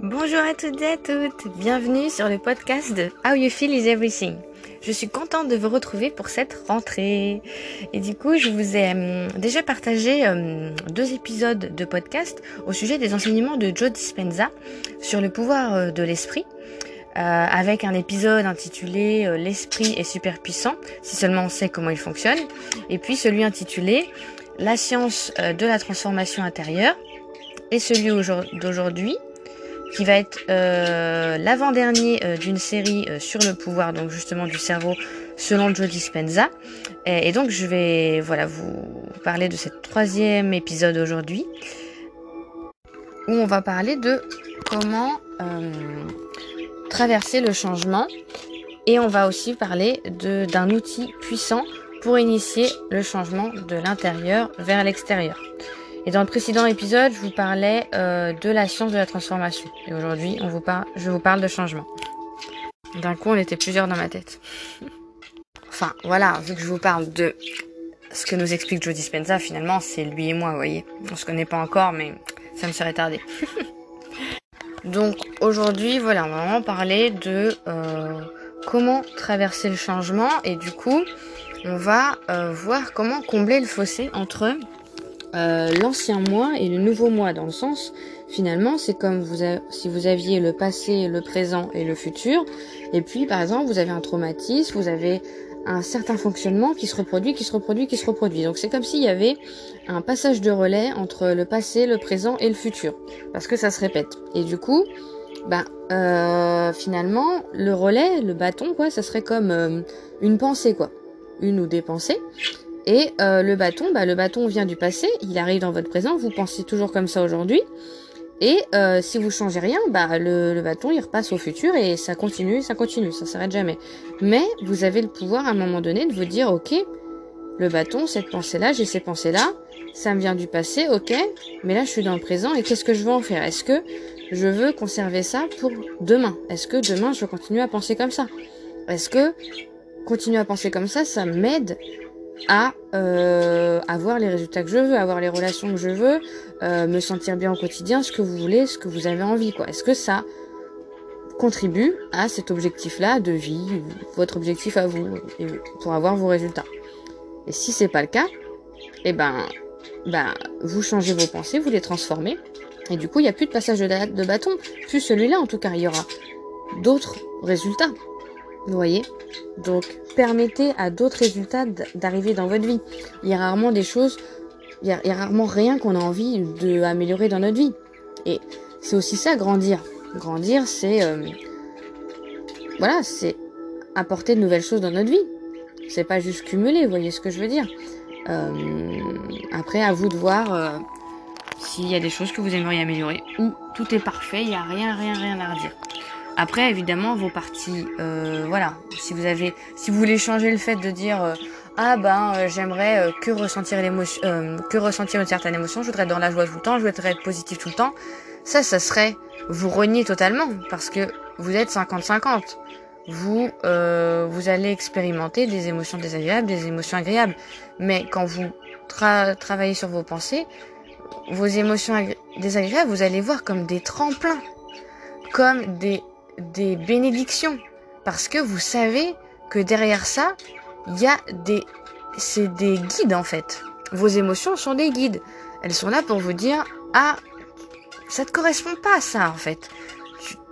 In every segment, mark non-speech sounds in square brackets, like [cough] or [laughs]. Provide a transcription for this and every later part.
Bonjour à toutes et à toutes, bienvenue sur le podcast de How You Feel is Everything. Je suis contente de vous retrouver pour cette rentrée. Et du coup, je vous ai euh, déjà partagé euh, deux épisodes de podcast au sujet des enseignements de Joe Dispenza sur le pouvoir euh, de l'esprit. avec un épisode intitulé L'esprit est super puissant, si seulement on sait comment il fonctionne, et puis celui intitulé La science de la transformation intérieure, et celui d'aujourd'hui qui va être euh, l'avant-dernier euh, d'une série euh, sur le pouvoir, donc justement du cerveau, selon Joe Dispenza. Et, donc je vais voilà vous parler de ce troisième épisode aujourd'hui, où on va parler de comment traverser le changement, et on va aussi parler d'un outil puissant pour initier le changement de l'intérieur vers l'extérieur. Et dans le précédent épisode, je vous parlais euh, de la science de la transformation. Et aujourd'hui, on vous je vous parle de changement. D'un coup, on était plusieurs dans ma tête. [laughs] Enfin, voilà, vu que je vous parle de ce que nous explique Joe Dispenza, finalement, c'est lui et moi, vous voyez. On se connaît pas encore, mais ça me serait tardé. [laughs] Donc aujourd'hui, voilà, on va vraiment parler de euh, comment traverser le changement et du coup, on va euh, voir comment combler le fossé entre euh, l'ancien moi et le nouveau moi, dans le sens, finalement, c'est comme si vous aviez le passé, le présent et le futur, et puis par exemple, vous avez un traumatisme, vous avez un certain fonctionnement qui se reproduit, qui se reproduit, qui se reproduit. Donc c'est comme s'il y avait un passage de relais entre le passé, le présent et le futur, parce que ça se répète. Et du coup, bah, euh, finalement, le relais, le bâton, quoi, ça serait comme euh, une pensée, quoi, une ou des pensées. Et euh, le bâton, bah, le bâton vient du passé, il arrive dans votre présent, vous pensez toujours comme ça aujourd'hui. Et euh, si vous changez rien, bah, le, bâton il repasse au futur et ça continue, ça continue, ça s'arrête jamais. Mais vous avez le pouvoir à un moment donné de vous dire, ok, le bâton, cette pensée-là, j'ai ces pensées-là, ça me vient du passé, ok, mais là je suis dans le présent et qu'est-ce que je veux en faire? Est-ce que je veux conserver ça pour demain? Est-ce que demain je veux continuer à penser comme ça? Est-ce que continuer à penser comme ça, ça m'aide à euh, avoir les résultats que je veux, avoir les relations que je veux, euh, me sentir bien au quotidien, ce que vous voulez, ce que vous avez envie, quoi. Est-ce que ça contribue à cet objectif-là de vie, votre objectif à vous, pour avoir vos résultats? Et si c'est pas le cas, eh ben, ben, vous changez vos pensées, vous les transformez, et du coup, il n'y a plus de passage de, de bâton, plus celui-là en tout cas, il y aura d'autres résultats. Vous voyez? Donc, permettez à d'autres résultats d'arriver dans votre vie. Il y a rarement des choses, il y a, rarement rien qu'on a envie d'améliorer dans notre vie. Et c'est aussi ça, grandir. Grandir, c'est... Euh, voilà, c'est apporter de nouvelles choses dans notre vie. C'est pas juste cumuler, vous voyez ce que je veux dire? Euh, après, à vous de voir euh, s'il y a des choses que vous aimeriez améliorer ou tout est parfait, il n'y a rien, rien, rien à redire. Après, évidemment, vos parties, euh, voilà. Si vous avez, si vous voulez changer le fait de dire euh, ah ben euh, j'aimerais que ressentir l'émotion, que ressentir une certaine émotion, je voudrais être dans la joie tout le temps, je voudrais être positif tout le temps, ça, ça serait vous renier totalement parce que vous êtes 50-50. Vous, vous allez expérimenter des émotions désagréables, des émotions agréables. Mais quand vous travaillez sur vos pensées, vos émotions désagréables, vous allez voir comme des tremplins, comme des des bénédictions. Parce que vous savez que derrière ça, il y a des... C'est des guides en fait. Vos émotions sont des guides. Elles sont là pour vous dire, ah, ça te correspond pas à ça en fait.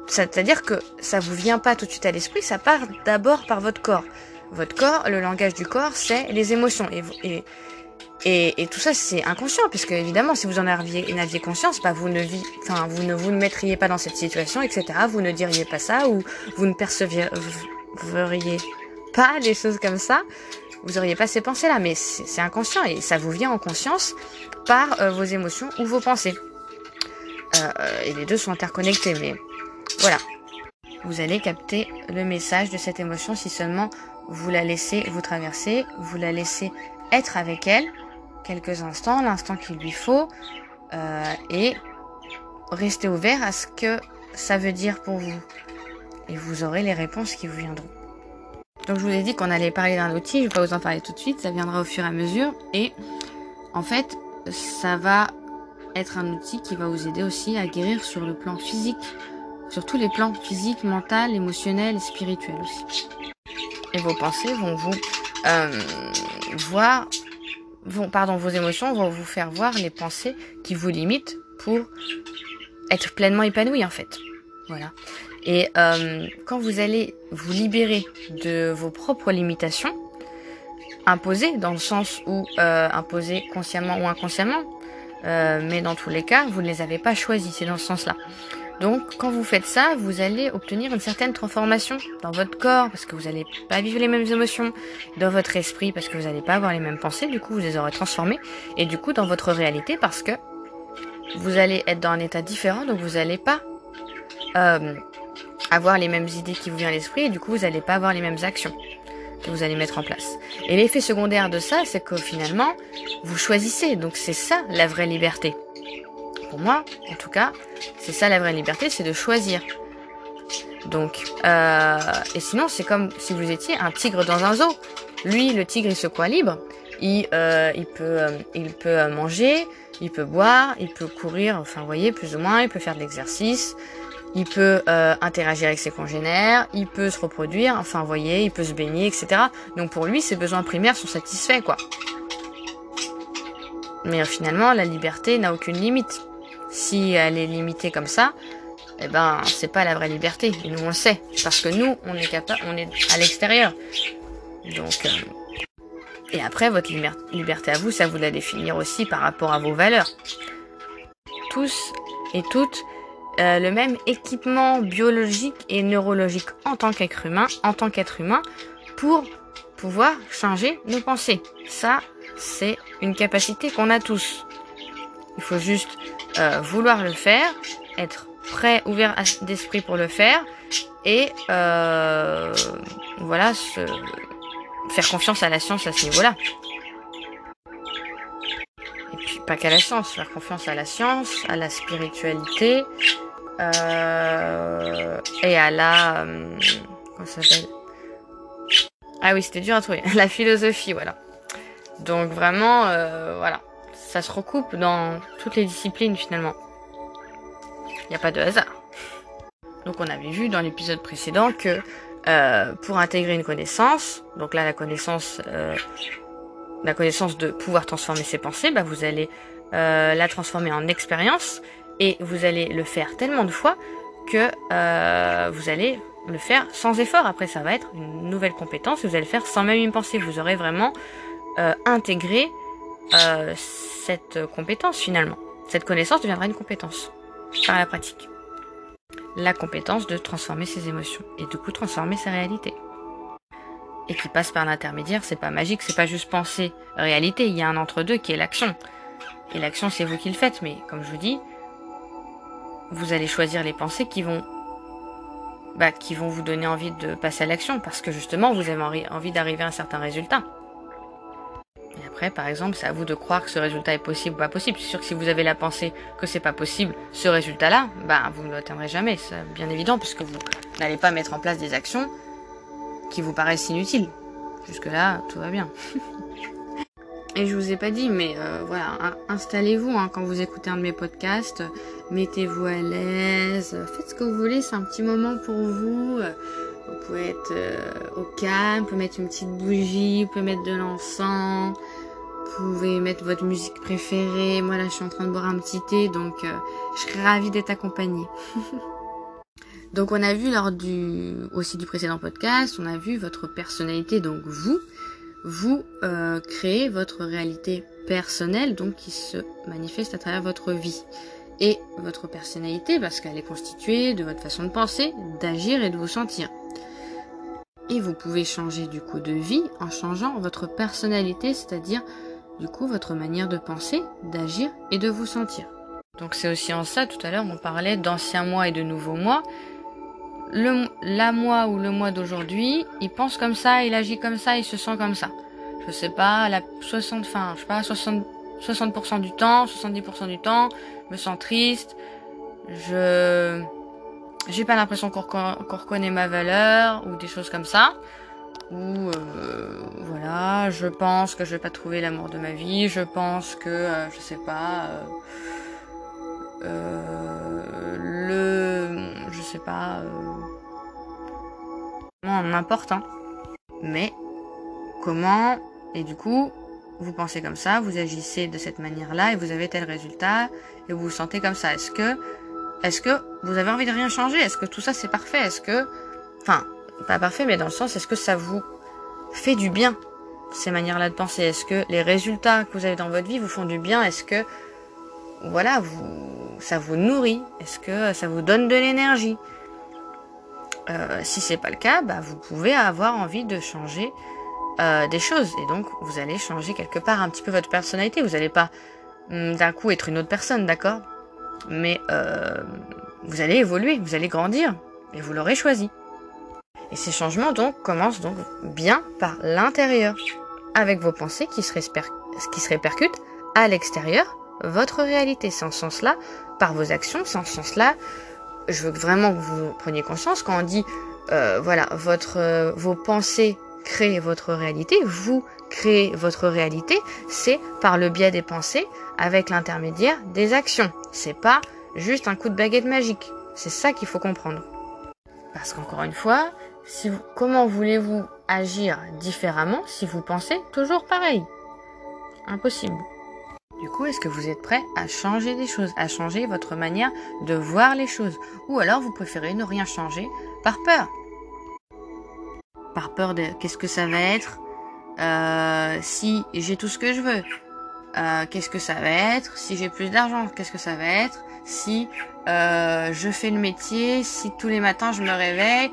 C'est-à-dire que ça vous vient pas tout de suite à l'esprit, ça part d'abord par votre corps. Votre corps, le langage du corps, c'est les émotions. Et, et, et, et tout ça, c'est inconscient, puisque évidemment, si vous en aviez, en conscience, bah, vous ne vi enfin, vous ne vous ne mettriez pas dans cette situation, etc. Vous ne diriez pas ça, ou vous ne percevriez pas les choses comme ça. Vous auriez pas ces pensées-là, mais c'est inconscient et ça vous vient en conscience par euh, vos émotions ou vos pensées. Euh, et les deux sont interconnectés, mais voilà. Vous allez capter le message de cette émotion si seulement vous la laissez vous traverser, vous la laissez être avec elle, quelques instants, l'instant qu'il lui faut, euh, et restez ouvert à ce que ça veut dire pour vous. Et vous aurez les réponses qui vous viendront. Donc je vous ai dit qu'on allait parler d'un outil, je ne vais pas vous en parler tout de suite, ça viendra au fur et à mesure. Et en fait, ça va être un outil qui va vous aider aussi à guérir sur le plan physique sur tous les plans physiques, mental, émotionnel et spirituel aussi. Et vos pensées vont vous euh, voir, vont, pardon, vos émotions vont vous faire voir les pensées qui vous limitent pour être pleinement épanoui en fait. Voilà. Et euh, quand vous allez vous libérer de vos propres limitations, imposées dans le sens où euh, imposées consciemment ou inconsciemment, euh, mais dans tous les cas, vous ne les avez pas choisis, c'est dans ce sens-là. Donc, quand vous faites ça, vous allez obtenir une certaine transformation dans votre corps, parce que vous n'allez pas vivre les mêmes émotions, dans votre esprit, parce que vous n'allez pas avoir les mêmes pensées, du coup, vous les aurez transformées, et du coup, dans votre réalité, parce que vous allez être dans un état différent, donc vous n'allez pas euh, avoir les mêmes idées qui vous viennent à l'esprit, et du coup, vous n'allez pas avoir les mêmes actions que vous allez mettre en place. Et l'effet secondaire de ça, c'est que finalement, vous choisissez. Donc c'est ça la vraie liberté. Pour moi, en tout cas, c'est ça la vraie liberté, c'est de choisir. Donc, euh, et sinon, c'est comme si vous étiez un tigre dans un zoo. Lui, le tigre, il se croit libre. Il, euh, il peut, euh, il peut manger, il peut boire, il peut courir. Enfin, vous voyez, plus ou moins, il peut faire de l'exercice il peut interagir avec ses congénères, il peut se reproduire, enfin vous voyez, il peut se baigner, etc. Donc pour lui, ses besoins primaires sont satisfaits, quoi. Mais finalement, la liberté n'a aucune limite. Si elle est limitée comme ça, eh ben c'est pas la vraie liberté. Et nous on le sait, parce que nous on est capable, on est à l'extérieur. Donc euh, et après votre liberté à vous, ça vous la définir aussi par rapport à vos valeurs. Tous et toutes euh, le même équipement biologique et neurologique en tant qu'être humain, en tant qu'être humain, pour pouvoir changer nos pensées. Ça, c'est une capacité qu'on a tous. Il faut juste euh, vouloir le faire, être prêt, ouvert d'esprit pour le faire, et euh, voilà, se, faire confiance à la science à ce niveau-là. Et puis pas qu'à la science, faire confiance à la science, à la spiritualité, euh, et à la... Comment ça s'appelle? Ah oui, c'était dur à trouver. [laughs] la philosophie, voilà. Donc vraiment, voilà. Ça se recoupe dans toutes les disciplines finalement. Il n'y a pas de hasard. Donc on avait vu dans l'épisode précédent que euh, pour intégrer une connaissance, donc là la connaissance, euh, la connaissance de pouvoir transformer ses pensées, bah, vous allez euh, la transformer en expérience et vous allez le faire tellement de fois que euh, vous allez le faire sans effort. Après, ça va être une nouvelle compétence vous allez le faire sans même y penser. Vous aurez vraiment euh, intégré euh, cette compétence finalement. Cette connaissance deviendra une compétence par la pratique. La compétence de transformer ses émotions et du coup transformer sa réalité. Et qui passe par l'intermédiaire, c'est pas magique, c'est pas juste penser réalité, il y a un entre-deux qui est l'action. Et l'action, c'est vous qui le faites, mais comme je vous dis, vous allez choisir les pensées qui vont bah, qui vont vous donner envie de passer à l'action parce que justement vous avez envie d'arriver à un certain résultat. Après, par exemple, c'est à vous de croire que ce résultat est possible ou pas possible. C'est sûr que si vous avez la pensée que c'est pas possible, ce résultat-là, bah, vous ne l'atteindrez jamais. C'est bien évident puisque vous n'allez pas mettre en place des actions qui vous paraissent inutiles. Jusque-là, tout va bien. [laughs] Et je vous ai pas dit, mais euh, voilà, installez-vous hein, quand vous écoutez un de mes podcasts, mettez-vous à l'aise, faites ce que vous voulez, c'est un petit moment pour vous. Vous pouvez être euh, au calme, vous pouvez mettre une petite bougie, vous pouvez mettre de l'encens, pouvez mettre votre musique préférée. Moi là, je suis en train de boire un petit thé, donc euh, je serais ravie d'être accompagnée. [laughs] donc on a vu lors du aussi du précédent podcast, on a vu votre personnalité, donc vous vous euh, créez votre réalité personnelle, donc qui se manifeste à travers votre vie. Et votre personnalité, parce qu'elle est constituée de votre façon de penser, d'agir et de vous sentir. Et vous pouvez changer du coup de vie en changeant votre personnalité, c'est-à-dire du coup votre manière de penser, d'agir et de vous sentir. Donc c'est aussi en ça, tout à l'heure on parlait d'anciens mois et de nouveaux mois le, la moi ou le moi d'aujourd'hui, il pense comme ça, il agit comme ça, il se sent comme ça. Je sais pas, la 60, enfin, je sais pas, 60, 60% du temps, 70% du temps, je me sens triste, je, j'ai pas l'impression qu'on reconnaît ma valeur ou des choses comme ça. Ou euh, voilà, je pense que je vais pas trouver l'amour de ma vie, je pense que euh, je sais pas euh, euh le sais pas. Euh... N'importe, hein. Mais comment Et du coup, vous pensez comme ça, vous agissez de cette manière-là et vous avez tel résultat et vous vous sentez comme ça. Est-ce que, est-ce que vous avez envie de rien changer? Est-ce que tout ça c'est parfait? Est-ce que, enfin, pas parfait, mais dans le sens, est-ce que ça vous fait du bien ces manières-là de penser? Est-ce que les résultats que vous avez dans votre vie vous font du bien? Est-ce que, voilà, vous, ça vous nourrit? Est-ce que ça vous donne de l'énergie? Euh, Si c'est pas le cas, bah, vous pouvez avoir envie de changer euh, des choses. Et donc vous allez changer quelque part un petit peu votre personnalité. Vous n'allez pas hum, d'un coup être une autre personne, d'accord? Mais euh, vous allez évoluer, vous allez grandir et vous l'aurez choisi. Et ces changements donc commencent donc bien par l'intérieur, avec vos pensées qui se, qui se répercutent à l'extérieur, votre réalité. Ce sens-là, par vos actions, ce sens-là, je veux vraiment que vous preniez conscience quand on dit, euh, voilà, votre, euh, vos pensées créent votre réalité, vous créez votre réalité, c'est par le biais des pensées, avec l'intermédiaire des actions. C'est pas juste un coup de baguette magique. C'est ça qu'il faut comprendre. Parce qu'encore une fois, comment voulez-vous agir différemment si vous pensez toujours pareil? Impossible. Du coup, est-ce que vous êtes prêt à changer des choses, à changer votre manière de voir les choses? Ou alors vous préférez ne rien changer par peur? Par peur de qu'est-ce que ça va être? Euh, si j'ai tout ce que je veux euh, Qu'est-ce que ça va être? Si j'ai plus d'argent Qu'est-ce que ça va être? Si euh, je fais le métier, si tous les matins je me réveille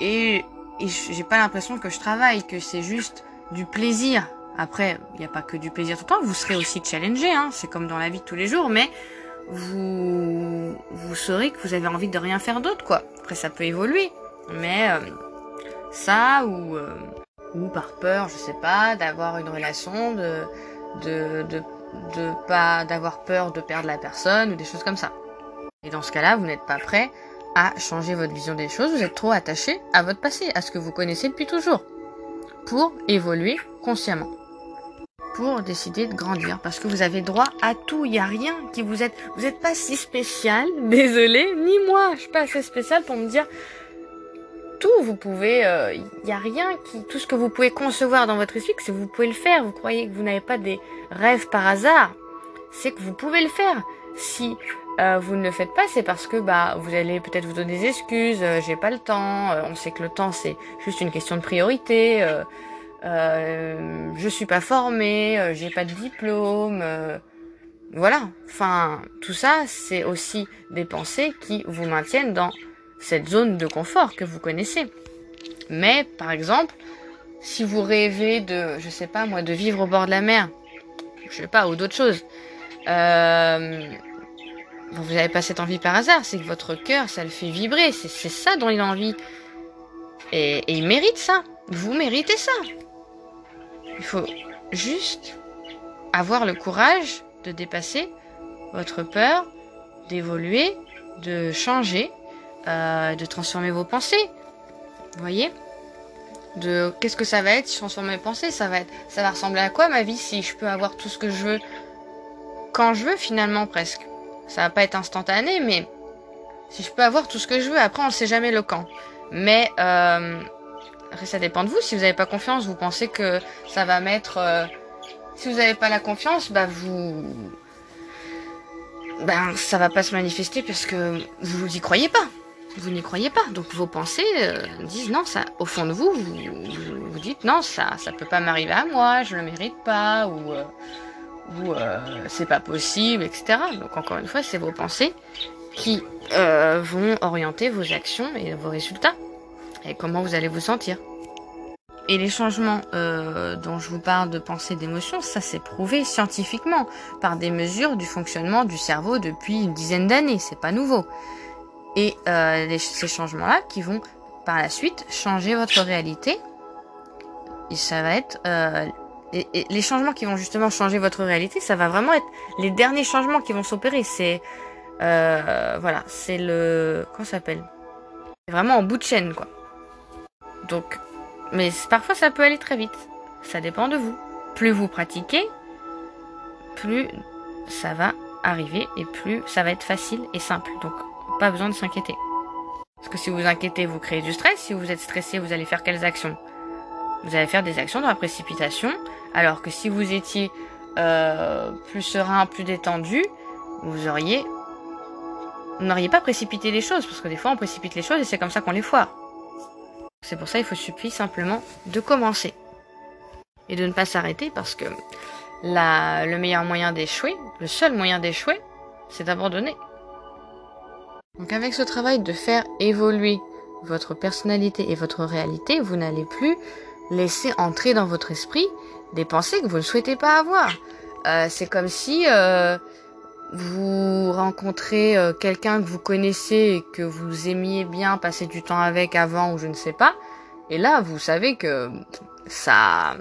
et, j'ai pas l'impression que je travaille, que c'est juste du plaisir. Après, il n'y a pas que du plaisir tout le temps, vous serez aussi challengé, hein, c'est comme dans la vie de tous les jours, mais vous, vous saurez que vous avez envie de rien faire d'autre, quoi. Après, ça peut évoluer, mais euh, ça, ou, euh, ou par peur, je sais pas, d'avoir une relation, de, de, de pas, d'avoir peur de perdre la personne, ou des choses comme ça. Et dans ce cas-là, vous n'êtes pas prêt à changer votre vision des choses, vous êtes trop attaché à votre passé, à ce que vous connaissez depuis toujours, pour évoluer consciemment, pour décider de grandir, parce que vous avez droit à tout, il n'y a rien qui vous êtes, vous n'êtes pas si spécial, [laughs] désolé, ni moi, je suis pas assez spécial pour me dire tout, vous pouvez, il euh, n'y a rien qui, tout ce que vous pouvez concevoir dans votre esprit, c'est que vous pouvez le faire, vous croyez que vous n'avez pas des rêves par hasard, c'est que vous pouvez le faire. Si euh, vous ne le faites pas, c'est parce que bah vous allez peut-être vous donner des excuses, euh, j'ai pas le temps, euh, on sait que le temps c'est juste une question de priorité, je suis pas formé, j'ai pas de diplôme, voilà. Enfin, tout ça c'est aussi des pensées qui vous maintiennent dans cette zone de confort que vous connaissez. Mais par exemple, si vous rêvez de, je sais pas moi, de vivre au bord de la mer, je sais pas, ou d'autres choses. Euh, vous n'avez pas cette envie par hasard, c'est que votre cœur, ça le fait vibrer, c'est ça dont il a envie. Et, il mérite ça. Vous méritez ça. Il faut juste avoir le courage de dépasser votre peur, d'évoluer, de changer, euh, de transformer vos pensées. Vous voyez? De qu'est-ce que ça va être si je transforme mes pensées? Ça va être, ça va ressembler à quoi ma vie si je peux avoir tout ce que je veux? Quand je veux finalement presque. Ça va pas être instantané, mais si je peux avoir tout ce que je veux, après on ne sait jamais le quand. Mais euh, ça dépend de vous. Si vous n'avez pas confiance, vous pensez que ça va mettre. Euh, si vous n'avez pas la confiance, bah vous, ben ça va pas se manifester parce que vous n'y croyez pas. Vous n'y croyez pas. Donc vos pensées euh, disent non, ça, au fond de vous, vous, dites non, ça, ça peut pas m'arriver à moi, je le mérite pas, ou ou euh, c'est pas possible, etc. Donc encore une fois, c'est vos pensées qui euh, vont orienter vos actions et vos résultats et comment vous allez vous sentir. Et les changements euh, dont je vous parle de pensée, d'émotion, ça s'est prouvé scientifiquement par des mesures du fonctionnement du cerveau depuis une dizaine d'années. C'est pas nouveau. Et les, ces changements-là qui vont par la suite changer votre réalité. Et ça va être et, les changements qui vont justement changer votre réalité, ça va vraiment être les derniers changements qui vont s'opérer. C'est euh, voilà, c'est le comment s'appelle? C'est vraiment en bout de chaîne quoi. Donc, mais parfois ça peut aller très vite. Ça dépend de vous. Plus vous pratiquez, plus ça va arriver et plus ça va être facile et simple. Donc, pas besoin de s'inquiéter. Parce que si vous vous inquiétez, vous créez du stress. Si vous êtes stressé, vous allez faire quelles actions? Vous allez faire des actions dans la précipitation. Alors que si vous étiez euh, plus serein, plus détendu, vous auriez n'auriez pas précipité les choses, parce que des fois on précipite les choses et c'est comme ça qu'on les foire. C'est pour ça qu'il faut suffire simplement de commencer. Et de ne pas s'arrêter parce que la, le meilleur moyen d'échouer, le seul moyen d'échouer, c'est d'abandonner. Donc avec ce travail de faire évoluer votre personnalité et votre réalité, vous n'allez plus laisser entrer dans votre esprit des pensées que vous ne souhaitez pas avoir. Euh, c'est comme si euh, vous rencontrez euh, quelqu'un que vous connaissez et que vous aimiez bien passer du temps avec avant ou je ne sais pas. Et là, vous savez que ça,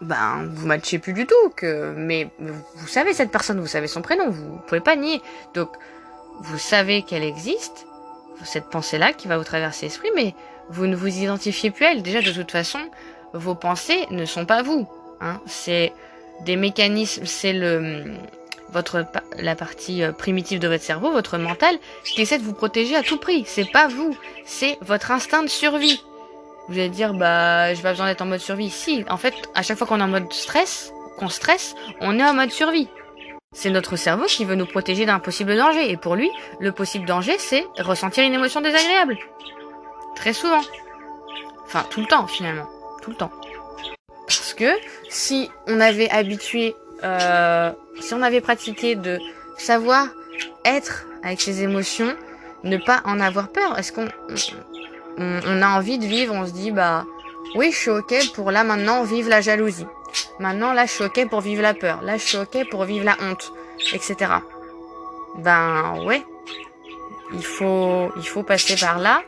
ben, vous matchez plus du tout. Que, mais vous savez cette personne, vous savez son prénom, vous pouvez pas nier. Donc, vous savez qu'elle existe, cette pensée-là qui va vous traverser l'esprit, mais vous ne vous identifiez plus à elle. Déjà, de toute façon, vos pensées ne sont pas vous. Hein. C'est des mécanismes, c'est le votre la partie euh, primitive de votre cerveau, votre mental, qui essaie de vous protéger à tout prix. C'est pas vous, c'est votre instinct de survie. Vous allez dire bah j'ai pas besoin d'être en mode survie. Si, en fait, à chaque fois qu'on est en mode stress, qu'on stresse, on est en mode survie. C'est notre cerveau qui veut nous protéger d'un possible danger. Et pour lui, le possible danger, c'est ressentir une émotion désagréable. Très souvent. Enfin, tout le temps, finalement. Le temps. Parce que si on avait habitué euh, si on avait pratiqué de savoir être avec ses émotions, ne pas en avoir peur, est-ce qu'on on, a envie de vivre, on se dit bah oui je suis ok pour là maintenant vivre la jalousie. Maintenant là je suis ok pour vivre la peur. Là je suis ok pour vivre la honte, etc. Ben ouais, il faut il faut passer par là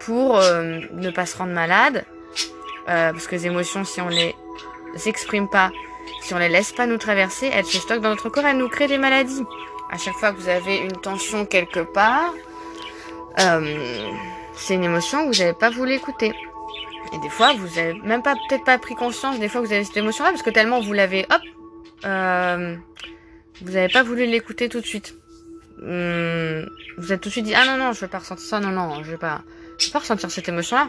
pour euh, ne pas se rendre malade. Euh, parce que les émotions, si on les exprime pas, si on les laisse pas nous traverser, elles se stockent dans notre corps, elles nous créent des maladies. À chaque fois que vous avez une tension quelque part, euh, c'est une émotion que vous n'avez pas voulu écouter. Et des fois, vous avez même pas peut-être pas pris conscience des fois que vous avez cette émotion-là parce que tellement vous l'avez, hop, euh, vous n'avez pas voulu l'écouter tout de suite. Hum, vous êtes tout de suite dit ah non non je vais pas ressentir ça non non je vais pas je vais pas ressentir cette émotion là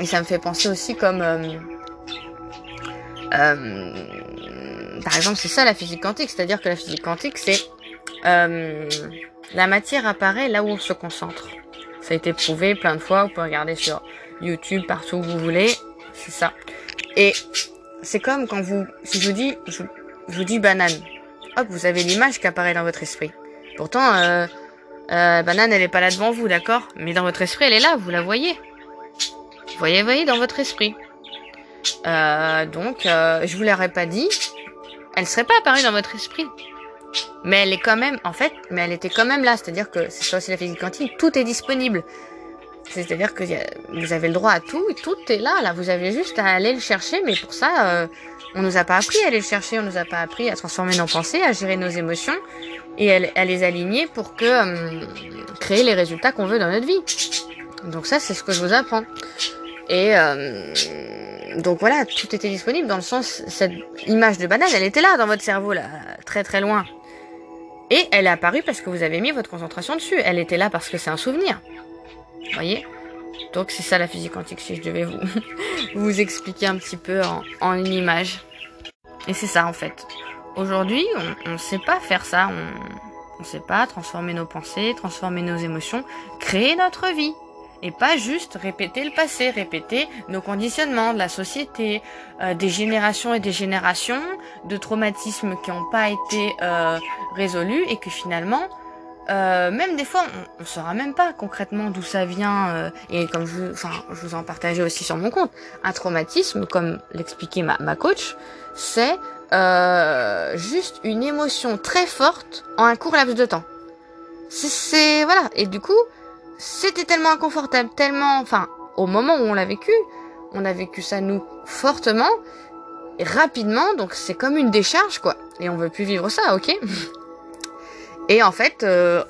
et ça me fait penser aussi comme euh, euh, par exemple, c'est ça la physique quantique, c'est-à-dire que la physique quantique, c'est euh, la matière apparaît là où on se concentre. Ça a été prouvé plein de fois, vous pouvez regarder sur YouTube, partout où vous voulez, c'est ça. Et c'est comme quand vous, si je vous dis, je, vous dis banane, hop, vous avez l'image qui apparaît dans votre esprit. Pourtant, euh, euh, banane, elle est pas là devant vous, d'accord? Mais dans votre esprit, elle est là, vous la voyez. Voyez, voyez dans votre esprit. Euh, donc, euh, je vous l'aurais pas dit. Elle serait pas apparue dans votre esprit. Mais elle est quand même, en fait, mais elle était quand même là. C'est-à-dire que c'est ça aussi la physique quantique. Tout est disponible. C'est-à-dire que vous avez le droit à tout. Tout est là. Là, vous avez juste à aller le chercher. Mais pour ça, euh, on nous a pas appris à aller le chercher. On nous a pas appris à transformer nos pensées, à gérer nos émotions et à, les aligner pour que euh, créer les résultats qu'on veut dans notre vie. Donc ça, c'est ce que je vous apprends. Et euh, donc voilà, tout était disponible dans le sens, cette image de banane, elle était là dans votre cerveau, là, très très loin. Et elle est apparue parce que vous avez mis votre concentration dessus. Elle était là parce que c'est un souvenir. Vous voyez? Donc c'est ça la physique quantique, si je devais vous, [laughs] vous expliquer un petit peu en, une image. Et c'est ça en fait. Aujourd'hui, on ne sait pas faire ça. On ne sait pas transformer nos pensées, transformer nos émotions, créer notre vie et pas juste répéter le passé, répéter nos conditionnements de la société, euh, des générations et des générations de traumatismes qui n'ont pas été euh, résolus et que finalement, euh, même des fois, on, ne saura même pas concrètement d'où ça vient. et comme je, enfin, je vous en partageais aussi sur mon compte, un traumatisme, comme l'expliquait ma, ma coach, c'est juste une émotion très forte en un court laps de temps. C'est voilà. Et du coup, c'était tellement inconfortable, tellement, enfin, au moment où on l'a vécu, on a vécu ça nous fortement, et rapidement, donc c'est comme une décharge quoi. Et on veut plus vivre ça, ok? [laughs] Et en fait, euh,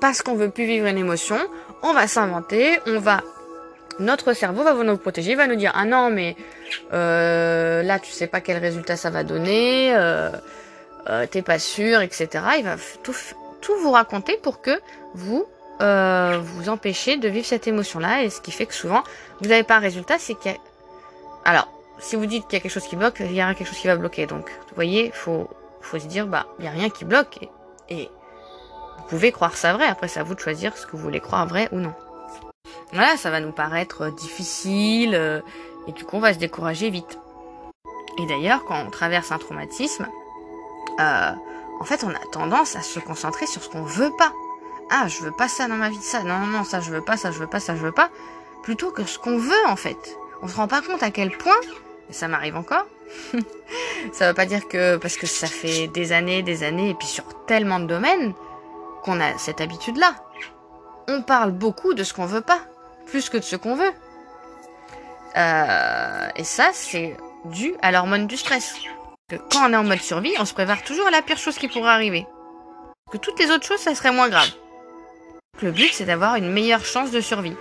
parce qu'on veut plus vivre une émotion, on va s'inventer, on va, notre cerveau va nous protéger, va nous dire ah non mais euh, là tu sais pas quel résultat ça va donner, euh, euh, t'es pas sûr, etc. Il va tout tout vous raconter pour que vous euh, vous empêcher de vivre cette émotion-là. Et ce qui fait que souvent, vous n'avez pas un résultat, c'est qu'il y a... Alors, si vous dites qu'il y a quelque chose qui bloque, il y aura quelque chose qui va bloquer. Donc, vous voyez, faut, faut se dire, bah, il n'y a rien qui bloque. Et, vous pouvez croire ça vrai. Après, c'est à vous de choisir ce que vous voulez croire vrai ou non. Voilà, ça va nous paraître difficile. Euh, et du coup, on va se décourager vite. Et d'ailleurs, quand on traverse un traumatisme, euh, en fait, on a tendance à se concentrer sur ce qu'on veut pas. Ah, je veux pas ça dans ma vie, ça. Non, non, ça je veux pas, ça je veux pas, ça je veux pas. Plutôt que ce qu'on veut, en fait. On se rend pas compte à quel point, et ça m'arrive encore, [laughs] ça veut pas dire que, parce que ça fait des années, des années, et puis sur tellement de domaines, qu'on a cette habitude-là. On parle beaucoup de ce qu'on veut pas, plus que de ce qu'on veut. Euh, et ça, c'est dû à l'hormone du stress. Que quand on est en mode survie, on se prépare toujours à la pire chose qui pourrait arriver. Que toutes les autres choses, ça serait moins grave. Le but, c'est d'avoir une meilleure chance de survie.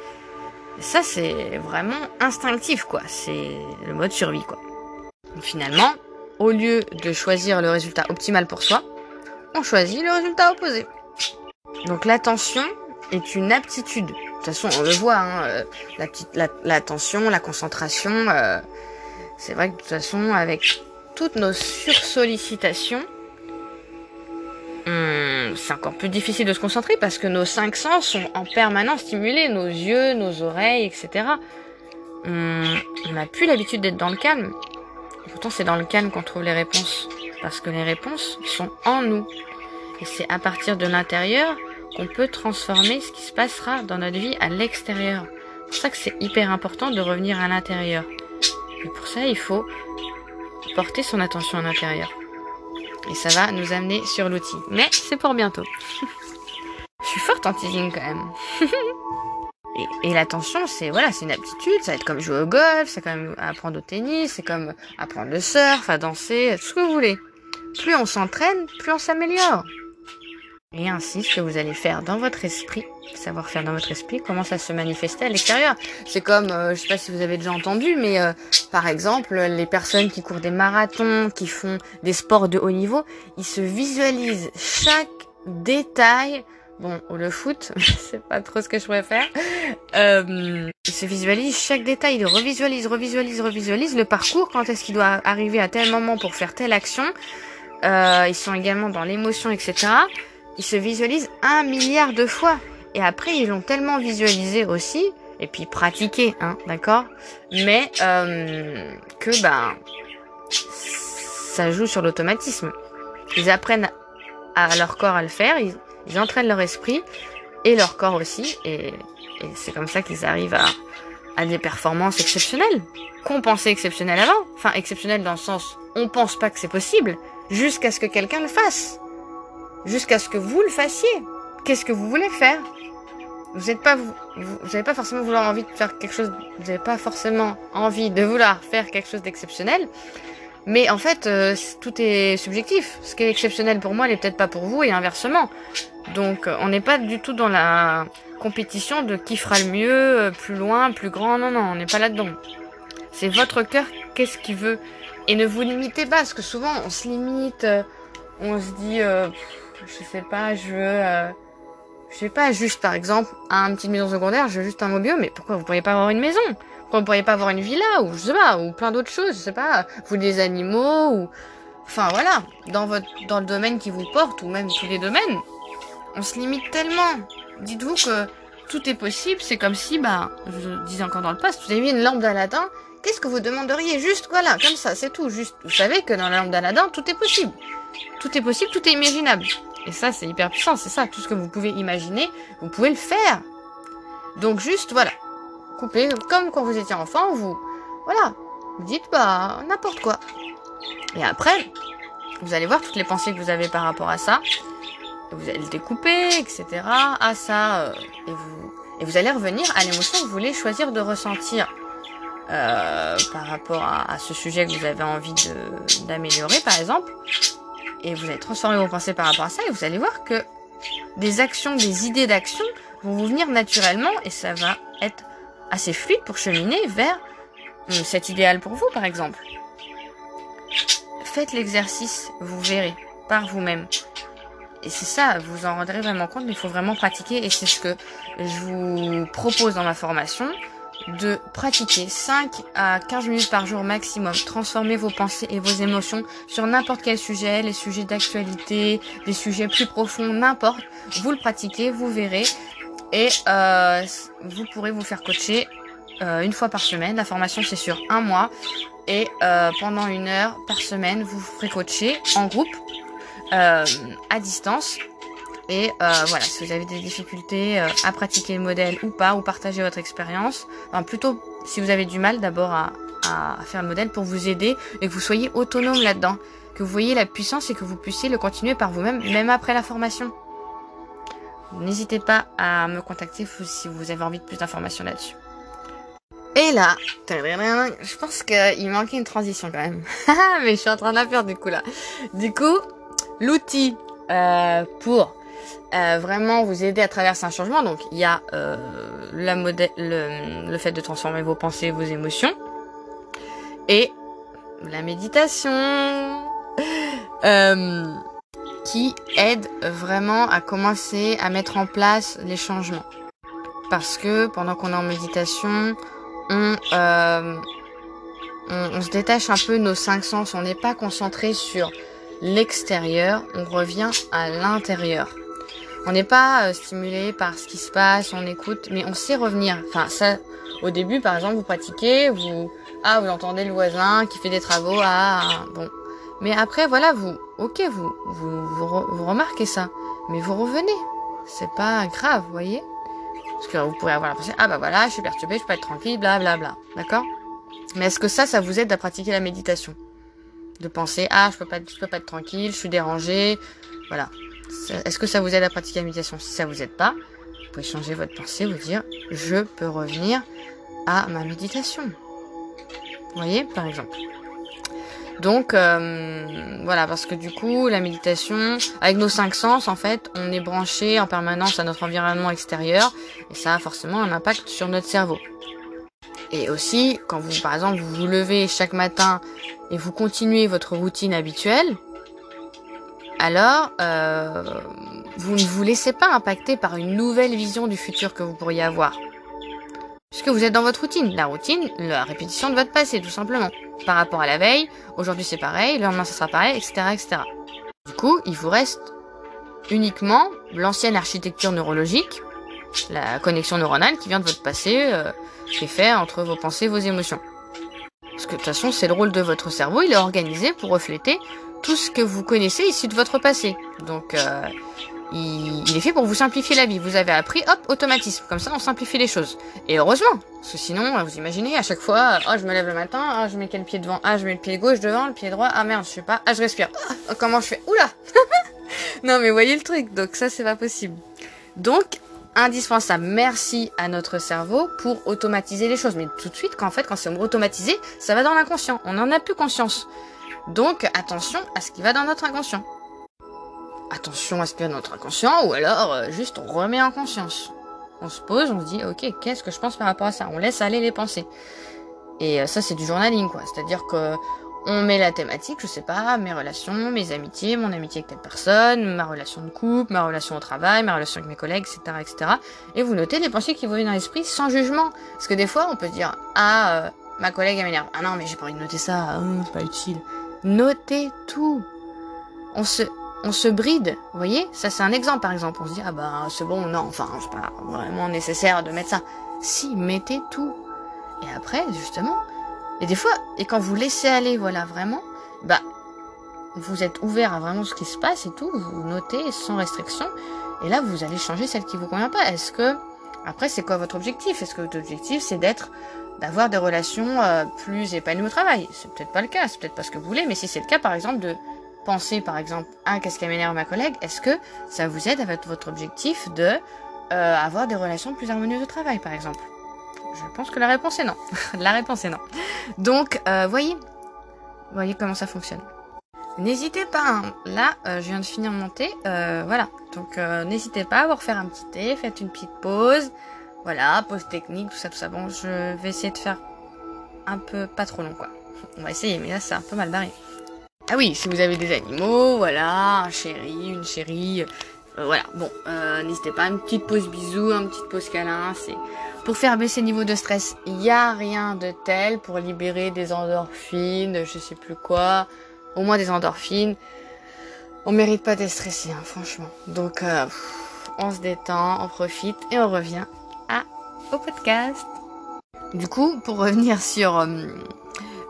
Ça, c'est vraiment instinctif, quoi. C'est le mode survie, quoi. finalement, au lieu de choisir le résultat optimal pour soi, on choisit le résultat opposé. Donc l'attention est une aptitude. De toute façon, on le voit, hein, euh, l'attention, la, la, concentration. Euh, c'est vrai que de toute façon, avec toutes nos sursollicitations, hum, c'est encore plus difficile de se concentrer parce que nos cinq sens sont en permanence stimulés, nos yeux, nos oreilles, etc. Hum, on n'a plus l'habitude d'être dans le calme. Pourtant, c'est dans le calme qu'on trouve les réponses. Parce que les réponses sont en nous. Et c'est à partir de l'intérieur qu'on peut transformer ce qui se passera dans notre vie à l'extérieur. C'est pour ça que c'est hyper important de revenir à l'intérieur. Et pour ça, il faut porter son attention à l'intérieur. Et ça va nous amener sur l'outil. Mais c'est pour bientôt. Je suis forte en teasing quand même. [laughs] et, l'attention, c'est voilà, c'est une aptitude. Ça va être comme jouer au golf, c'est comme apprendre au tennis, c'est comme apprendre le surf, à danser, tout ce que vous voulez. Plus on s'entraîne, plus on s'améliore. Et ainsi, ce que vous allez faire dans votre esprit, savoir faire dans votre esprit, commence à se manifester à l'extérieur. C'est comme, euh, je sais pas si vous avez déjà entendu, mais euh, par exemple, les personnes qui courent des marathons, qui font des sports de haut niveau, ils se visualisent chaque détail. Bon, le foot, [laughs] c'est pas trop ce que je pourrais faire. Euh, ils se visualisent chaque détail, ils revisualisent, revisualisent, revisualisent le parcours, quand est-ce qu'il doit arriver à tel moment pour faire telle action. Euh, ils sont également dans l'émotion, etc ils se visualisent un milliard de fois. Et après, ils l'ont tellement visualisé aussi, et puis pratiqué, hein, d'accord? Mais euh, que ben, ça joue sur l'automatisme. Ils apprennent à leur corps à le faire, ils, entraînent leur esprit et leur corps aussi, et, c'est comme ça qu'ils arrivent à, à des performances exceptionnelles. Qu'on pensait exceptionnelles avant, enfin exceptionnelles dans le sens on pense pas que c'est possible, jusqu'à ce que quelqu'un le fasse jusqu'à ce que vous le fassiez. Qu'est-ce que vous voulez faire? Vous n'êtes pas vous, vous pas forcément vouloir envie de faire quelque chose. Vous n'avez pas forcément envie de vouloir faire quelque chose d'exceptionnel. Mais en fait, euh, tout est subjectif. Ce qui est exceptionnel pour moi n'est peut-être pas pour vous et inversement. Donc, euh, on n'est pas du tout dans la compétition de qui fera le mieux, euh, plus loin, plus grand. Non, non, on n'est pas là-dedans. C'est votre cœur, qu'est-ce qu'il veut? Et ne vous limitez pas, parce que souvent, on se limite, on se dit, je sais pas, je veux, euh, je sais pas, juste par exemple, un petite maison secondaire, je veux juste un mobile, mais pourquoi vous pourriez pas avoir une maison? Pourquoi vous pourriez pas avoir une villa ou je sais pas, ou plein d'autres choses, je sais pas, vous des animaux ou, enfin voilà, dans votre, dans le domaine qui vous porte ou même tous les domaines, on se limite tellement. Dites-vous que tout est possible, c'est comme si, bah, je disais encore dans le poste, vous avez mis une lampe d'Aladin, qu'est-ce que vous demanderiez? Juste, voilà, comme ça, c'est tout. Juste, vous savez que dans la lampe d'Aladin, tout est possible. Tout est possible, tout est imaginable. Et ça, c'est hyper puissant, c'est ça. Tout ce que vous pouvez imaginer, vous pouvez le faire. Donc juste, voilà. Coupez, comme quand vous étiez enfant, vous, voilà. Vous dites, bah, n'importe quoi. Et après, vous allez voir toutes les pensées que vous avez par rapport à ça. Vous allez le découper, etc. À ça, euh, et vous, et vous allez revenir à l'émotion que vous voulez choisir de ressentir. Euh, par rapport à, ce sujet que vous avez envie d'améliorer, par exemple et vous allez transformer vos pensées par rapport à ça et vous allez voir que des actions, des idées d'action vont vous venir naturellement et ça va être assez fluide pour cheminer vers euh, cet idéal pour vous, par exemple. Faites l'exercice, vous verrez, par vous-même. et c'est ça, vous en rendrez vraiment compte, mais il faut vraiment pratiquer et c'est ce que je vous propose dans ma formation de pratiquer 5 à 15 minutes par jour maximum. Transformer vos pensées et vos émotions sur n'importe quel sujet, les sujets d'actualité, des sujets plus profonds, n'importe. Vous le pratiquez, vous verrez. Et euh, vous pourrez vous faire coacher euh, une fois par semaine. La formation c'est sur un mois. Et euh, pendant une heure par semaine, vous vous ferez coacher en groupe, à distance. Et euh, voilà, si vous avez des difficultés euh, à pratiquer le modèle ou pas, ou partager votre expérience, enfin, plutôt si vous avez du mal d'abord à, à, faire le modèle pour vous aider et que vous soyez autonome là-dedans, que vous voyez la puissance et que vous puissiez le continuer par vous-même, même après la formation. N'hésitez pas à me contacter si vous avez envie de plus d'informations là-dessus. Et là, je pense qu'il manquait une transition quand même. [laughs] Mais je suis en train de la faire du coup là. Du coup, l'outil euh, pour euh, vraiment vous aider à traverser un changement. Donc il y a euh, la le, le fait de transformer vos pensées, vos émotions, et la méditation, [laughs] euh, qui aide vraiment à commencer à mettre en place les changements. Parce que pendant qu'on est en méditation, on, on, on, se détache un peu nos cinq sens. On n'est pas concentré sur l'extérieur, on revient à l'intérieur. On n'est pas euh, stimulé par ce qui se passe, on écoute, mais on sait revenir. Enfin, ça, au début, par exemple, vous pratiquez, vous, ah, vous entendez le voisin qui fait des travaux, ah, bon. Mais après, voilà, vous, ok, vous, vous, vous, remarquez ça, mais vous revenez. C'est pas grave, vous voyez Parce que vous pourrez avoir pensée, ah bah voilà, je suis perturbé, je peux être tranquille, bla bla bla, d'accord Mais est-ce que ça, ça vous aide à pratiquer la méditation? De penser, ah, je peux pas, je peux pas être tranquille, je suis dérangé, voilà. Est-ce que ça vous aide à pratiquer la méditation Si ça vous aide pas, vous pouvez changer votre pensée, vous dire je peux revenir à ma méditation. Vous voyez, par exemple. Donc euh, voilà, parce que du coup, la méditation, avec nos cinq sens, en fait, on est branché en permanence à notre environnement extérieur, et ça a forcément un impact sur notre cerveau. Et aussi, quand vous, par exemple, vous vous levez chaque matin et vous continuez votre routine habituelle, alors euh, vous ne vous laissez pas impacter par une nouvelle vision du futur que vous pourriez avoir. Puisque vous êtes dans votre routine. La routine, la répétition de votre passé, tout simplement. Par rapport à la veille, aujourd'hui c'est pareil, le lendemain ça sera pareil, etc., etc. Du coup, il vous reste uniquement l'ancienne architecture neurologique, la connexion neuronale qui vient de votre passé, euh, qui est fait entre vos pensées et vos émotions. Parce que de toute façon, c'est le rôle de votre cerveau, il est organisé pour refléter tout ce que vous connaissez ici de votre passé. Donc, euh, il, est fait pour vous simplifier la vie. Vous avez appris, hop, automatisme. Comme ça, on simplifie les choses. Et heureusement, parce que sinon, vous imaginez, à chaque fois, oh, je me lève le matin, ah, je mets quel pied devant, ah, je mets le pied gauche devant, le pied droit, ah merde, je sais pas, ah, je respire. Ah, comment je fais? Oula [laughs] Non, mais voyez le truc. Donc ça, c'est pas possible. Donc, indispensable. Merci à notre cerveau pour automatiser les choses. Mais tout de suite, quand en fait, quand c'est automatisé, ça va dans l'inconscient. On n'en a plus conscience. Donc attention à ce qui va dans notre inconscient. Attention à ce qui va dans notre inconscient, ou alors euh, juste on remet en conscience. On se pose, on se dit ok, qu'est-ce que je pense par rapport à ça? On laisse aller les pensées. Et euh, ça c'est du journaling quoi. C'est-à-dire que on met la thématique, je sais pas, mes relations, mes amitiés, mon amitié avec telle personne, ma relation de couple, ma relation au travail, ma relation avec mes collègues, etc., etc. Et vous notez les pensées qui vous viennent dans l'esprit sans jugement. Parce que des fois, on peut dire, ah, euh, ma collègue, elle m'énerve. Ah non, mais j'ai pas envie de noter ça, oh, c'est pas utile. Notez tout. On se, on se bride, vous voyez? Ça c'est un exemple par exemple. On se dit ah bah c'est bon, non, enfin c'est pas vraiment nécessaire de mettre ça. Si, mettez tout. Et après justement, et des fois, et quand vous laissez aller, voilà vraiment, bah vous êtes ouvert à vraiment ce qui se passe et tout, vous notez sans restriction, et là vous allez changer celle qui vous convient pas. Est-ce que après c'est quoi votre objectif? Est-ce que votre objectif c'est d'être d'avoir des relations euh, plus épanouies au travail. C'est peut-être pas le cas, c'est peut-être pas ce que vous voulez, mais si c'est le cas, par exemple, de penser, par exemple, ah, qu'est-ce qui m'énerve ma collègue, est-ce que ça vous aide avec votre objectif de euh, avoir des relations plus harmonieuses au travail, par exemple? Je pense que la réponse est non. [laughs] la réponse est non. Donc, euh, voyez, voyez comment ça fonctionne. N'hésitez pas, hein. là, euh, je viens de finir mon thé, voilà. Donc, n'hésitez pas à vous refaire un petit thé, faites une petite pause. Voilà, pause technique, tout ça, tout ça. Bon, je vais essayer de faire un peu pas trop long, quoi. On va essayer, mais là, c'est un peu mal barré. Ah oui, si vous avez des animaux, voilà, un chéri, une chérie, euh, voilà. Bon, euh, n'hésitez pas, une petite pause bisou, une petite pause câlin, c'est pour faire baisser le niveau de stress. Il n'y a rien de tel pour libérer des endorphines, je sais plus quoi, au moins des endorphines. On mérite pas d'être stressé, hein, franchement. Donc, euh, on se détend, on profite et on revient au podcast. Du coup, pour revenir sur euh,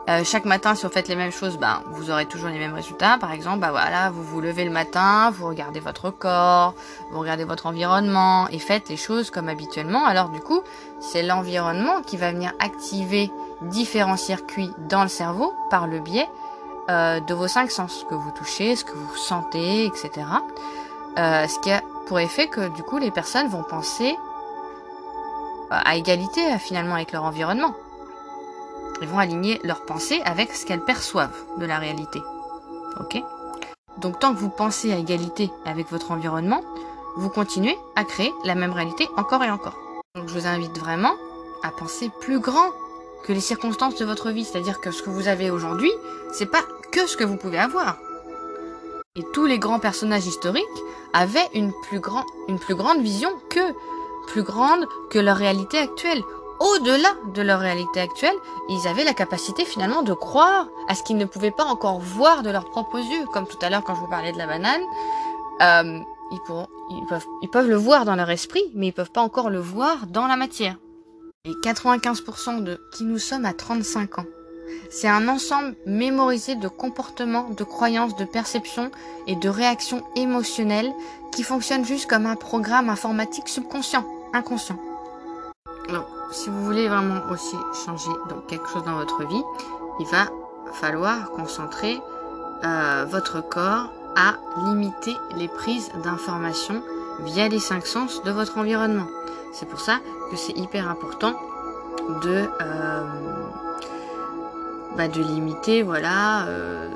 euh, chaque matin, si vous faites les mêmes choses, ben, vous aurez toujours les mêmes résultats. Par exemple, bah voilà, vous vous levez le matin, vous regardez votre corps, vous regardez votre environnement et faites les choses comme habituellement. Alors du coup, c'est l'environnement qui va venir activer différents circuits dans le cerveau par le biais euh, de vos cinq sens, ce que vous touchez, ce que vous sentez, etc. Ce qui a pour effet que du coup, les personnes vont penser à égalité finalement avec leur environnement. Ils vont aligner leurs pensées avec ce qu'elles perçoivent de la réalité. Ok? Donc tant que vous pensez à égalité avec votre environnement, vous continuez à créer la même réalité encore et encore. Donc je vous invite vraiment à penser plus grand que les circonstances de votre vie, c'est-à-dire que ce que vous avez aujourd'hui, c'est pas que ce que vous pouvez avoir. Et tous les grands personnages historiques avaient une plus, une plus grande vision que plus grande que leur réalité actuelle. Au-delà de leur réalité actuelle, ils avaient la capacité finalement de croire à ce qu'ils ne pouvaient pas encore voir de leurs propres yeux. Comme tout à l'heure quand je vous parlais de la banane, euh, ils, pourront, ils, peuvent, ils peuvent le voir dans leur esprit, mais ils peuvent pas encore le voir dans la matière. Et 95% de qui nous sommes à 35 ans. C'est un ensemble mémorisé de comportements, de croyances, de perceptions et de réactions émotionnelles qui fonctionnent juste comme un programme informatique subconscient, inconscient. Donc, si vous voulez vraiment aussi changer donc, quelque chose dans votre vie, il va falloir concentrer euh, votre corps à limiter les prises d'informations via les cinq sens de votre environnement. C'est pour ça que c'est hyper important de euh, bah, de limiter voilà euh,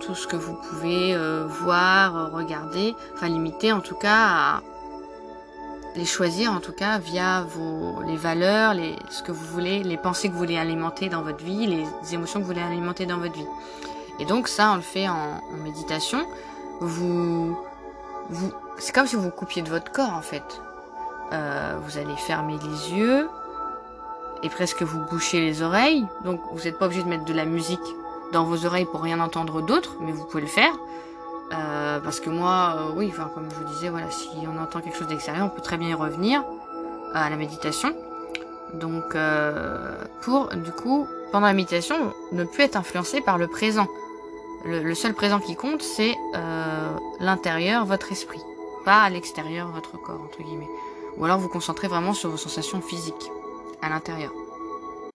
tout ce que vous pouvez euh, voir, regarder, enfin limiter en tout cas à les choisir en tout cas via vos les valeurs, les ce que vous voulez, les pensées que vous voulez alimenter dans votre vie, les émotions que vous voulez alimenter dans votre vie. Et donc ça on le fait en, en méditation. Vous vous c'est comme si vous coupiez de votre corps en fait. Euh, vous allez fermer les yeux et presque vous bouchez les oreilles. Donc vous n'êtes pas obligé de mettre de la musique dans vos oreilles pour rien entendre d'autre, mais vous pouvez le faire. Euh, parce que moi, euh, oui, enfin comme je vous disais, voilà, si on entend quelque chose d'extérieur, on peut très bien y revenir à la méditation. Donc euh, pour du coup, pendant la méditation, ne plus être influencé par le présent. Le, le seul présent qui compte, c'est euh, l'intérieur, votre esprit, pas à l'extérieur, votre corps entre guillemets. Ou alors vous concentrez vraiment sur vos sensations physiques à l'intérieur.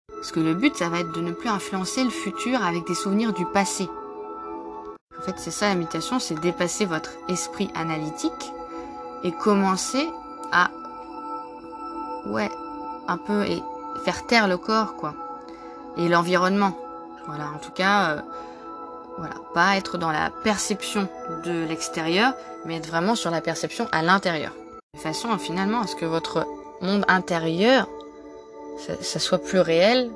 Parce que le but, ça va être de ne plus influencer le futur avec des souvenirs du passé. Fait, c'est ça la c'est dépasser votre esprit analytique et commencer à, ouais, un peu et faire taire le corps, quoi, et l'environnement. Voilà, en tout cas, euh, voilà, pas être dans la perception de l'extérieur, mais être vraiment sur la perception à l'intérieur. De façon, finalement, à ce que votre monde intérieur, ça, ça soit plus réel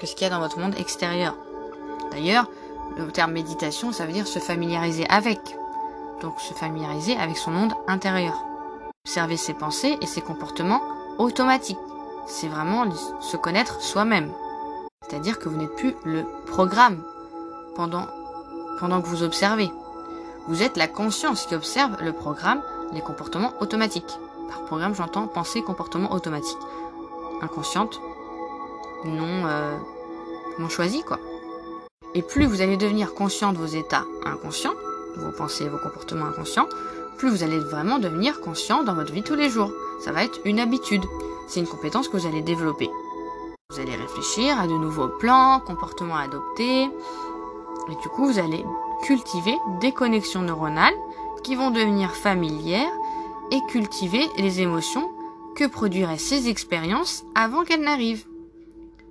que ce qu'il y a dans votre monde extérieur. D'ailleurs, le terme méditation, ça veut dire se familiariser avec. Donc se familiariser avec son monde intérieur. Observer ses pensées et ses comportements automatiques. C'est vraiment se connaître soi-même. C'est-à-dire que vous n'êtes plus le programme pendant, pendant que vous observez. Vous êtes la conscience qui observe le programme, les comportements automatiques. Par programme, j'entends pensée, comportement automatique. Inconsciente, non, euh, non choisi, quoi. Et plus vous allez devenir conscient de vos états inconscients, vos pensées, vos comportements inconscients, plus vous allez vraiment devenir conscient dans votre vie tous les jours. Ça va être une habitude. C'est une compétence que vous allez développer. Vous allez réfléchir à de nouveaux plans, comportements à adopter. Et du coup, vous allez cultiver des connexions neuronales qui vont devenir familières et cultiver les émotions que produiraient ces expériences avant qu'elles n'arrivent.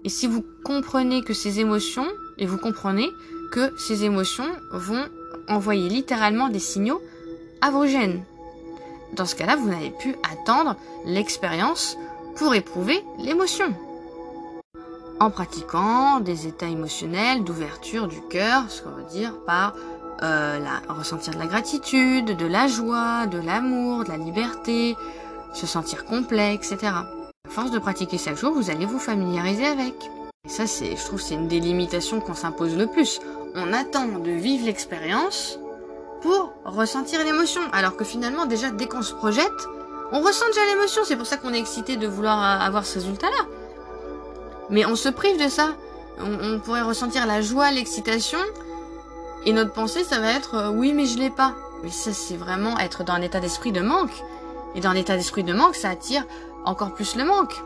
Et si vous comprenez que ces émotions, et vous comprenez que ces émotions vont envoyer littéralement des signaux à vos gènes. Dans ce cas-là, vous n'allez plus attendre l'expérience pour éprouver l'émotion. En pratiquant des états émotionnels d'ouverture du cœur, ce qu'on veut dire par euh, ressentir de la gratitude, de la joie, de l'amour, de la liberté, se sentir complet, etc. À force de pratiquer chaque jour, vous allez vous familiariser avec. Et ça, c'est, je trouve, c'est une des limitations qu'on s'impose le plus. On attend de vivre l'expérience pour ressentir l'émotion, alors que finalement, déjà, dès qu'on se projette, on ressent déjà l'émotion. C'est pour ça qu'on est excité de vouloir avoir ce résultat-là. Mais on se prive de ça. On, pourrait ressentir la joie, l'excitation, et notre pensée, ça va être euh, oui, mais je l'ai pas. Mais ça, c'est vraiment être dans un état d'esprit de manque. Et dans l'état d'esprit de manque, ça attire encore plus le manque.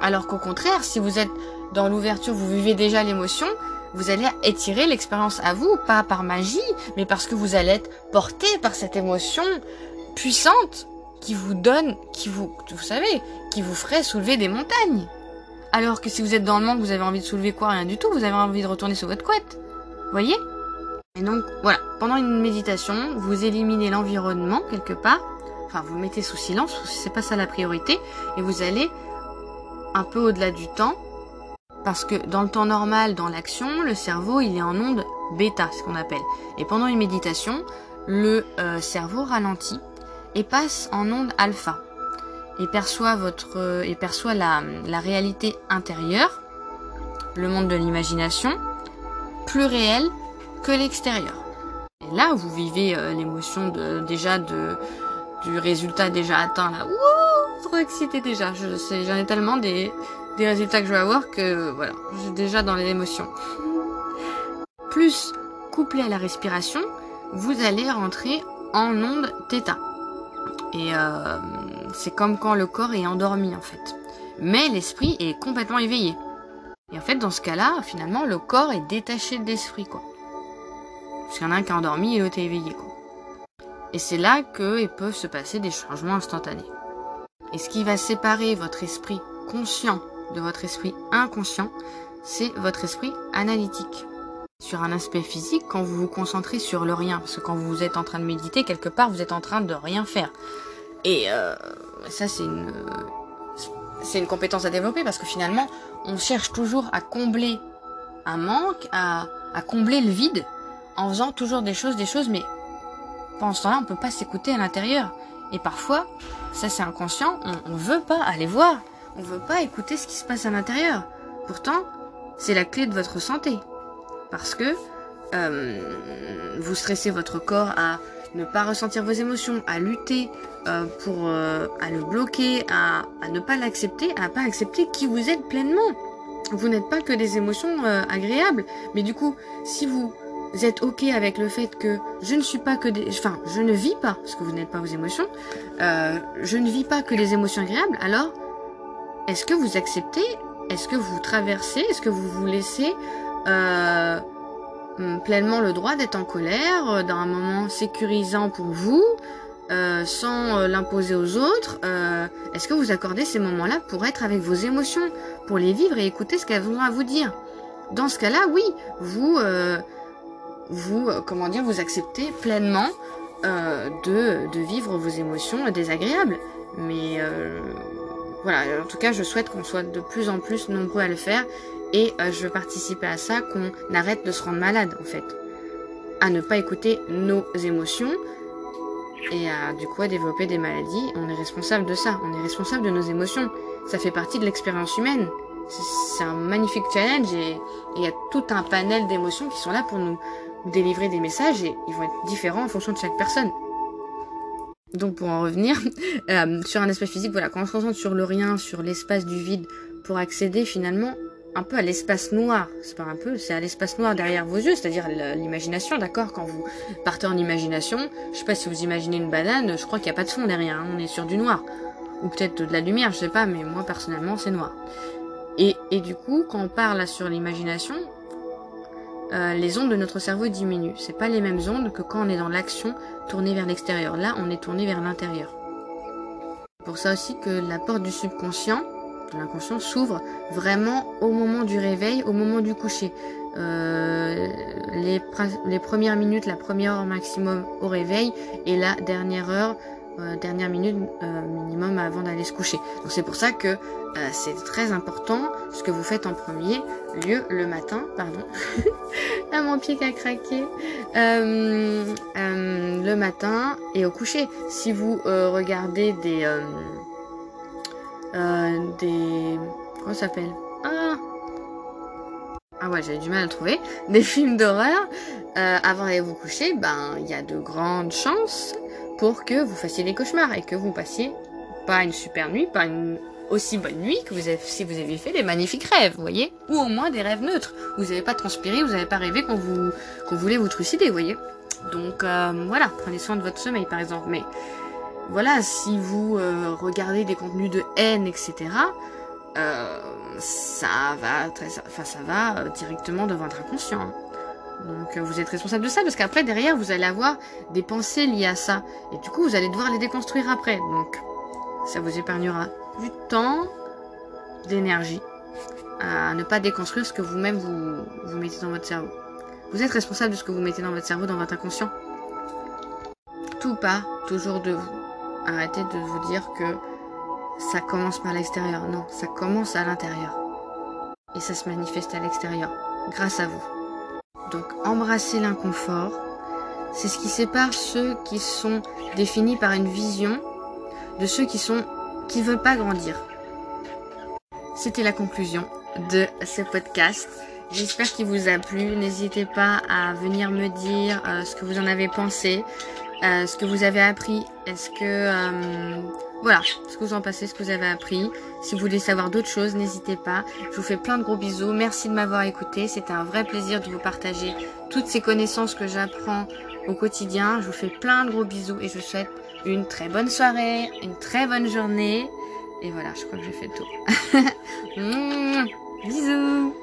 Alors qu'au contraire, si vous êtes dans l'ouverture, vous vivez déjà l'émotion, vous allez étirer l'expérience à vous, pas par magie, mais parce que vous allez être porté par cette émotion puissante qui vous donne, qui vous, vous savez, qui vous ferait soulever des montagnes. Alors que si vous êtes dans le manque, vous avez envie de soulever quoi? Rien du tout, vous avez envie de retourner sur votre couette. Voyez? Et donc, voilà, pendant une méditation, vous éliminez l'environnement quelque part, enfin vous mettez sous silence, c'est pas ça la priorité, et vous allez un peu au-delà du temps, parce que dans le temps normal, dans l'action, le cerveau, il est en onde bêta, ce qu'on appelle. Et pendant une méditation, le euh, cerveau ralentit et passe en onde alpha et perçoit votre euh, et perçoit la, la réalité intérieure, le monde de l'imagination, plus réel que l'extérieur. Et là, vous vivez euh, l'émotion de déjà de du résultat déjà atteint là. Ouh, trop excité déjà. J'en ai tellement des des résultats que je vais avoir que voilà, j'ai déjà dans l'émotion. Plus couplé à la respiration, vous allez rentrer en onde θ. Et euh, c'est comme quand le corps est endormi en fait. Mais l'esprit est complètement éveillé. Et en fait, dans ce cas-là, finalement, le corps est détaché de l'esprit, quoi. Parce qu'il y en a un qui est endormi et l'autre est éveillé, quoi. Et c'est là qu'il peut se passer des changements instantanés. Et ce qui va séparer votre esprit conscient de votre esprit inconscient, c'est votre esprit analytique. Sur un aspect physique, quand vous vous concentrez sur le rien, parce que quand vous êtes en train de méditer, quelque part, vous êtes en train de rien faire. Et euh, ça, c'est une, c'est une compétence à développer parce que finalement, on cherche toujours à combler un manque, à, à combler le vide, en faisant toujours des choses, des choses, mais pendant ce temps-là, on peut pas s'écouter à l'intérieur. Et parfois, ça c'est inconscient, on, on veut pas aller voir, on veut pas écouter ce qui se passe à l'intérieur. Pourtant, c'est la clé de votre santé. Parce que euh, vous stressez votre corps à ne pas ressentir vos émotions, à lutter euh, pour euh, à le bloquer, à, ne pas l'accepter, à pas accepter qui vous êtes pleinement. Vous n'êtes pas que des émotions euh, agréables, mais du coup, si vous êtes ok avec le fait que je ne suis pas que des, enfin, je ne vis pas, parce que vous n'êtes pas vos émotions, je ne vis pas que les émotions agréables, alors est-ce que vous acceptez? Est-ce que vous traversez? Est-ce que vous vous laissez euh, hum, pleinement le droit d'être en colère euh, dans un moment sécurisant pour vous euh, sans l'imposer aux autres? Est-ce que vous accordez ces moments-là pour être avec vos émotions, pour les vivre et écouter ce qu'elles ont à vous dire? Dans ce cas-là, oui, vous, vous, comment dire, vous acceptez pleinement de, de vivre vos émotions désagréables. Mais voilà, en tout cas, je souhaite qu'on soit de plus en plus nombreux à le faire et euh, je veux participer à ça, qu'on arrête de se rendre malade en fait, à ne pas écouter nos émotions et à du coup développer des maladies. On est responsable de ça, on est responsable de nos émotions. Ça fait partie de l'expérience humaine. C'est un magnifique challenge et il y a tout un panel d'émotions qui sont là pour nous délivrer des messages et ils vont être différents en fonction de chaque personne. Donc pour en revenir, [laughs] euh, sur un espace physique, voilà, quand on se concentre sur le rien, sur l'espace du vide, pour accéder finalement un peu à l'espace noir, c'est pas un peu, c'est à l'espace noir derrière vos yeux, c'est-à-dire l'imagination, d'accord Quand vous partez en imagination, je sais pas si vous imaginez une banane, je crois qu'il n'y a pas de fond derrière, hein, on est sur du noir. Ou peut-être de la lumière, je sais pas, mais moi personnellement c'est noir. Et, et du coup, quand on parle sur l'imagination, euh, les ondes de notre cerveau diminuent. C'est pas les mêmes ondes que quand on est dans l'action tournée vers l'extérieur. Là, on est tourné vers l'intérieur. Pour ça aussi que la porte du subconscient, de l'inconscient, s'ouvre vraiment au moment du réveil, au moment du coucher. Euh, les, les, premières minutes, la première heure maximum au réveil, et la dernière heure euh, dernière minute euh, minimum avant d'aller se coucher. Donc c'est pour ça que euh, c'est très important ce que vous faites en premier lieu le matin, pardon. [laughs] ah mon pied qui a craqué. le matin et au coucher. Si vous regardez des des comment ça s'appelle? Ah ah ouais, j'avais du mal à trouver. Des films d'horreur avant d'aller vous coucher, ben il y a de grandes chances pour que vous fassiez des cauchemars et que vous passiez pas une super nuit, pas une aussi bonne nuit que vous avez, si vous aviez fait des magnifiques rêves, vous voyez Ou au moins des rêves neutres. Vous n'avez pas transpiré, vous n'avez pas rêvé qu'on vous qu'on voulait vous trucider, vous voyez Donc euh, voilà, prenez soin de votre sommeil par exemple. Mais voilà, si vous euh, regardez des contenus de haine, etc., euh, ça va, très, enfin, ça va directement devant votre inconscient. Hein. Donc euh, vous êtes responsable de ça parce qu'après derrière vous allez avoir des pensées liées à ça et du coup vous allez devoir les déconstruire après. Donc ça vous épargnera du temps, d'énergie à ne pas déconstruire ce que vous-même vous, vous mettez dans votre cerveau. Vous êtes responsable de ce que vous mettez dans votre cerveau, dans votre inconscient. Tout part toujours de vous. Arrêtez de vous dire que ça commence par l'extérieur. Non, ça commence à l'intérieur. Et ça se manifeste à l'extérieur, grâce à vous. Donc embrasser l'inconfort, c'est ce qui sépare ceux qui sont définis par une vision de ceux qui sont qui veulent pas grandir. C'était la conclusion de ce podcast. J'espère qu'il vous a plu. N'hésitez pas à venir me dire euh, ce que vous en avez pensé, euh, ce que vous avez appris. Est-ce que euh, voilà, ce que vous en passez, ce que vous avez appris. Si vous voulez savoir d'autres choses, n'hésitez pas. Je vous fais plein de gros bisous. Merci de m'avoir écouté. C'était un vrai plaisir de vous partager toutes ces connaissances que j'apprends au quotidien. Je vous fais plein de gros bisous et je vous souhaite une très bonne soirée, une très bonne journée. Et voilà, je crois que j'ai fait le tour. [laughs] bisous